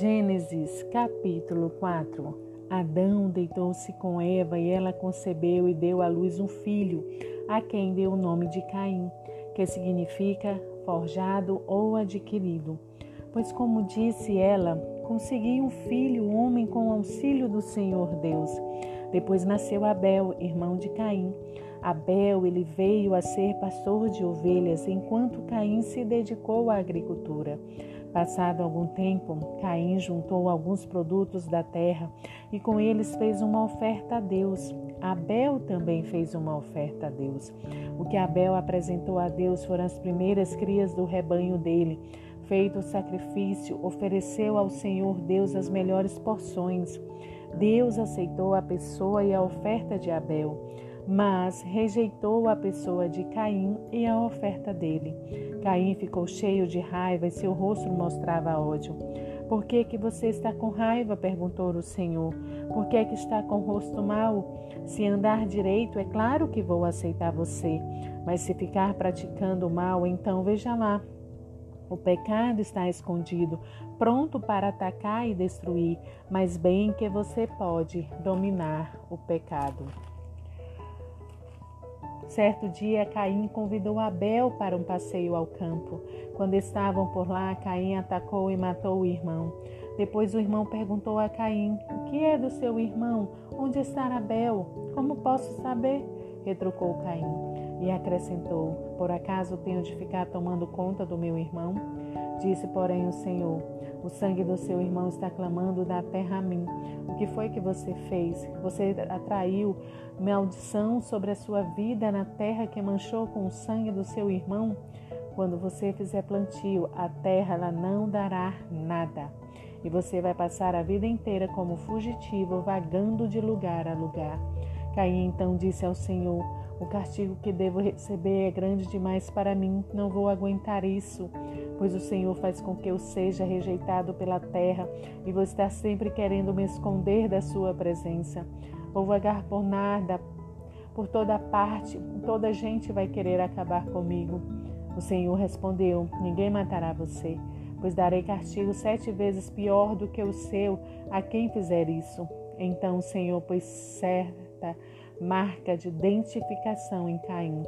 Gênesis capítulo 4 Adão deitou-se com Eva e ela concebeu e deu à luz um filho, a quem deu o nome de Caim, que significa forjado ou adquirido. Pois, como disse ela, consegui um filho, homem, com o auxílio do Senhor Deus. Depois nasceu Abel, irmão de Caim. Abel ele veio a ser pastor de ovelhas, enquanto Caim se dedicou à agricultura. Passado algum tempo, Caim juntou alguns produtos da terra e com eles fez uma oferta a Deus. Abel também fez uma oferta a Deus. O que Abel apresentou a Deus foram as primeiras crias do rebanho dele. Feito o sacrifício, ofereceu ao Senhor Deus as melhores porções. Deus aceitou a pessoa e a oferta de Abel mas rejeitou a pessoa de Caim e a oferta dele. Caim ficou cheio de raiva e seu rosto mostrava ódio. Por que, que você está com raiva? perguntou o Senhor. Por que, que está com o rosto mau? Se andar direito, é claro que vou aceitar você, mas se ficar praticando mal, então veja lá. O pecado está escondido, pronto para atacar e destruir, mas bem que você pode dominar o pecado. Certo dia, Caim convidou Abel para um passeio ao campo. Quando estavam por lá, Caim atacou e matou o irmão. Depois o irmão perguntou a Caim: O que é do seu irmão? Onde está Abel? Como posso saber? retrucou Caim. E acrescentou: Por acaso tenho de ficar tomando conta do meu irmão? Disse, porém, o Senhor: O sangue do seu irmão está clamando da terra a mim. O que foi que você fez? Você atraiu maldição sobre a sua vida na terra que manchou com o sangue do seu irmão? Quando você fizer plantio, a terra ela não dará nada. E você vai passar a vida inteira como fugitivo, vagando de lugar a lugar. Caim então disse ao Senhor: O castigo que devo receber é grande demais para mim, não vou aguentar isso. Pois o Senhor faz com que eu seja rejeitado pela terra e vou estar sempre querendo me esconder da sua presença. Vou vagar por nada, por toda parte, toda gente vai querer acabar comigo. O Senhor respondeu: Ninguém matará você, pois darei castigo sete vezes pior do que o seu a quem fizer isso. Então o Senhor pôs marca de identificação em Caim,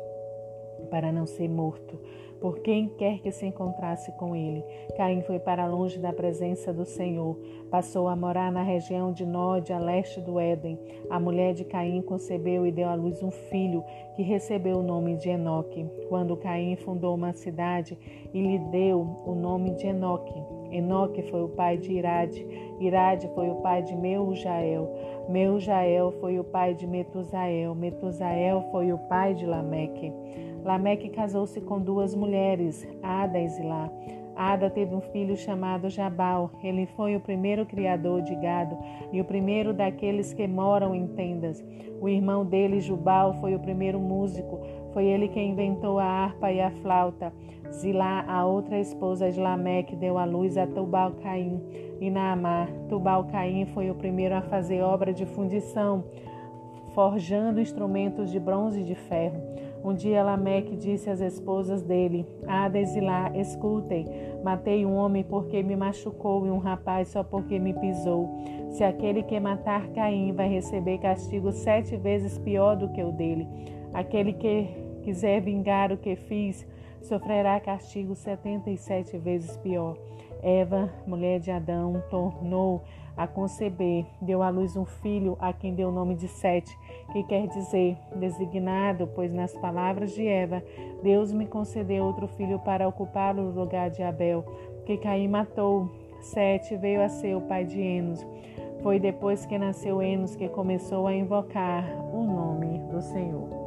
para não ser morto por quem quer que se encontrasse com ele. Caim foi para longe da presença do Senhor. Passou a morar na região de Nod, a leste do Éden. A mulher de Caim concebeu e deu à luz um filho, que recebeu o nome de Enoque. Quando Caim fundou uma cidade e lhe deu o nome de Enoque. Enoque foi o pai de Irade, Irade foi o pai de Meujael, Meujael foi o pai de Metusael, Metusael foi o pai de Lameque. Lameque casou-se com duas mulheres, Ada e Zilá. Ada teve um filho chamado Jabal. Ele foi o primeiro criador de gado e o primeiro daqueles que moram em tendas. O irmão dele, Jubal, foi o primeiro músico. Foi ele quem inventou a harpa e a flauta. Zilá, a outra esposa de Lameque, deu à luz a Tubal-Caim e Naamá. Tubal-Caim foi o primeiro a fazer obra de fundição, forjando instrumentos de bronze e de ferro. Um dia Lameque disse às esposas dele: Hades e lá, escutem, matei um homem porque me machucou e um rapaz só porque me pisou. Se aquele que matar Caim vai receber castigo sete vezes pior do que o dele, aquele que quiser vingar o que fiz, sofrerá castigo setenta e sete vezes pior. Eva, mulher de Adão, tornou a conceber, deu à luz um filho a quem deu o nome de Sete, que quer dizer designado, pois nas palavras de Eva, Deus me concedeu outro filho para ocupar o lugar de Abel, que Caim matou. Sete veio a ser o pai de Enos. Foi depois que nasceu Enos que começou a invocar o nome do Senhor.